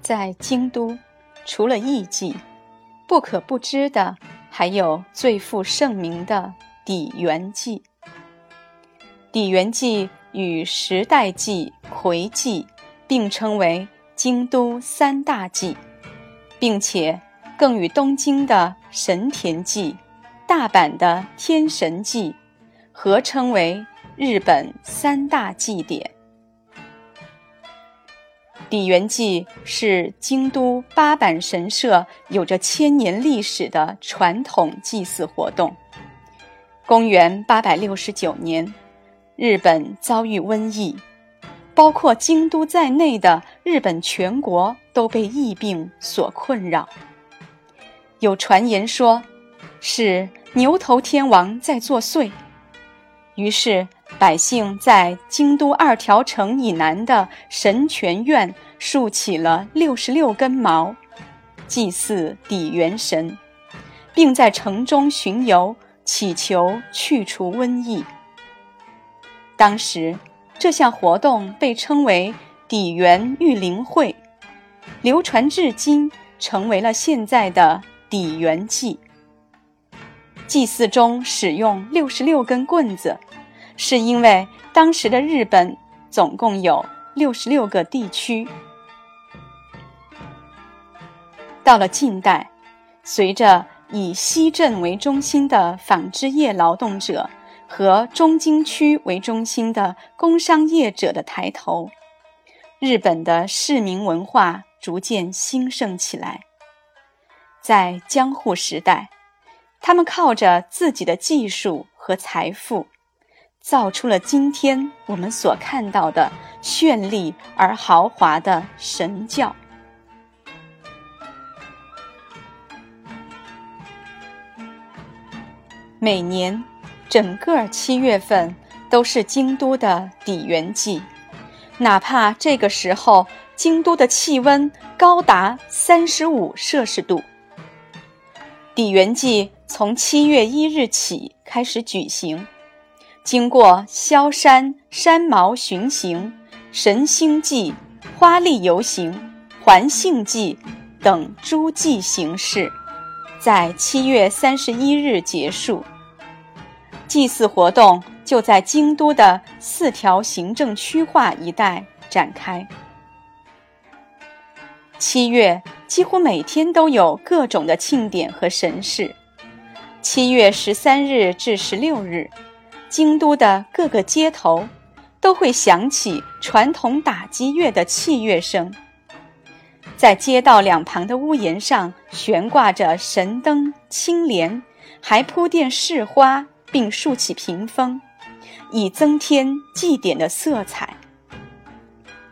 在京都，除了艺妓，不可不知的还有最负盛名的底园祭。底园祭与时代祭、魁祭并称为京都三大祭，并且更与东京的神田祭、大阪的天神祭合称为日本三大祭典。底元祭是京都八坂神社有着千年历史的传统祭祀活动。公元八百六十九年，日本遭遇瘟疫，包括京都在内的日本全国都被疫病所困扰。有传言说，是牛头天王在作祟，于是。百姓在京都二条城以南的神泉院竖起了六十六根矛，祭祀底元神，并在城中巡游，祈求去除瘟疫。当时，这项活动被称为底元御灵会，流传至今，成为了现在的底元祭。祭祀中使用六十六根棍子。是因为当时的日本总共有六十六个地区。到了近代，随着以西镇为中心的纺织业劳动者和中京区为中心的工商业者的抬头，日本的市民文化逐渐兴盛起来。在江户时代，他们靠着自己的技术和财富。造出了今天我们所看到的绚丽而豪华的神教。每年，整个七月份都是京都的底元季，哪怕这个时候京都的气温高达三十五摄氏度。底元季从七月一日起开始举行。经过萧山山毛巡行、神星祭、花丽游行、环杏祭等诸祭形式，在七月三十一日结束。祭祀活动就在京都的四条行政区划一带展开。七月几乎每天都有各种的庆典和神事。七月十三日至十六日。京都的各个街头，都会响起传统打击乐的器乐声。在街道两旁的屋檐上悬挂着神灯、青莲，还铺垫市花，并竖起屏风，以增添祭典的色彩。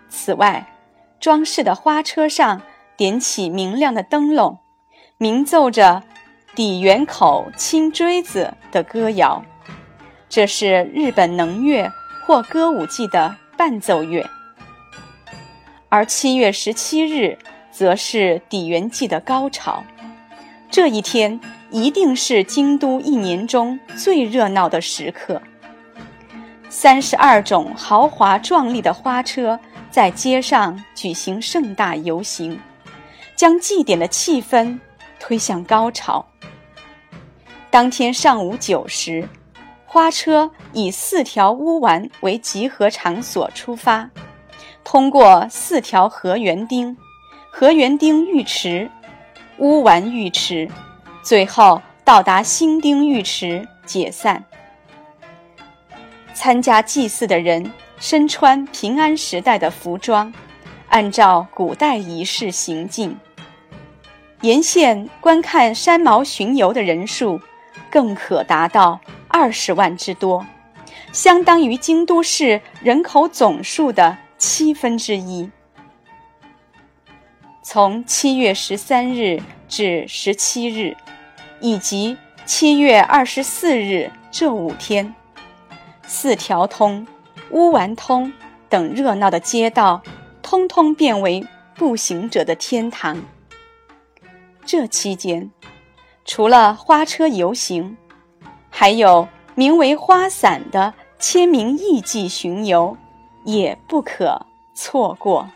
此外，装饰的花车上点起明亮的灯笼，鸣奏着“底元口清锥子”的歌谣。这是日本能乐或歌舞伎的伴奏乐，而七月十七日则是底元祭的高潮。这一天一定是京都一年中最热闹的时刻。三十二种豪华壮丽的花车在街上举行盛大游行，将祭典的气氛推向高潮。当天上午九时。花车以四条乌丸为集合场所出发，通过四条河园町、河园町浴池、乌丸浴池，最后到达新町浴池解散。参加祭祀的人身穿平安时代的服装，按照古代仪式行进。沿线观看山毛巡游的人数，更可达到。二十万之多，相当于京都市人口总数的七分之一。从七月十三日至十七日，以及七月二十四日这五天，四条通、乌丸通等热闹的街道，通通变为步行者的天堂。这期间，除了花车游行。还有名为“花伞”的签名艺伎巡游，也不可错过。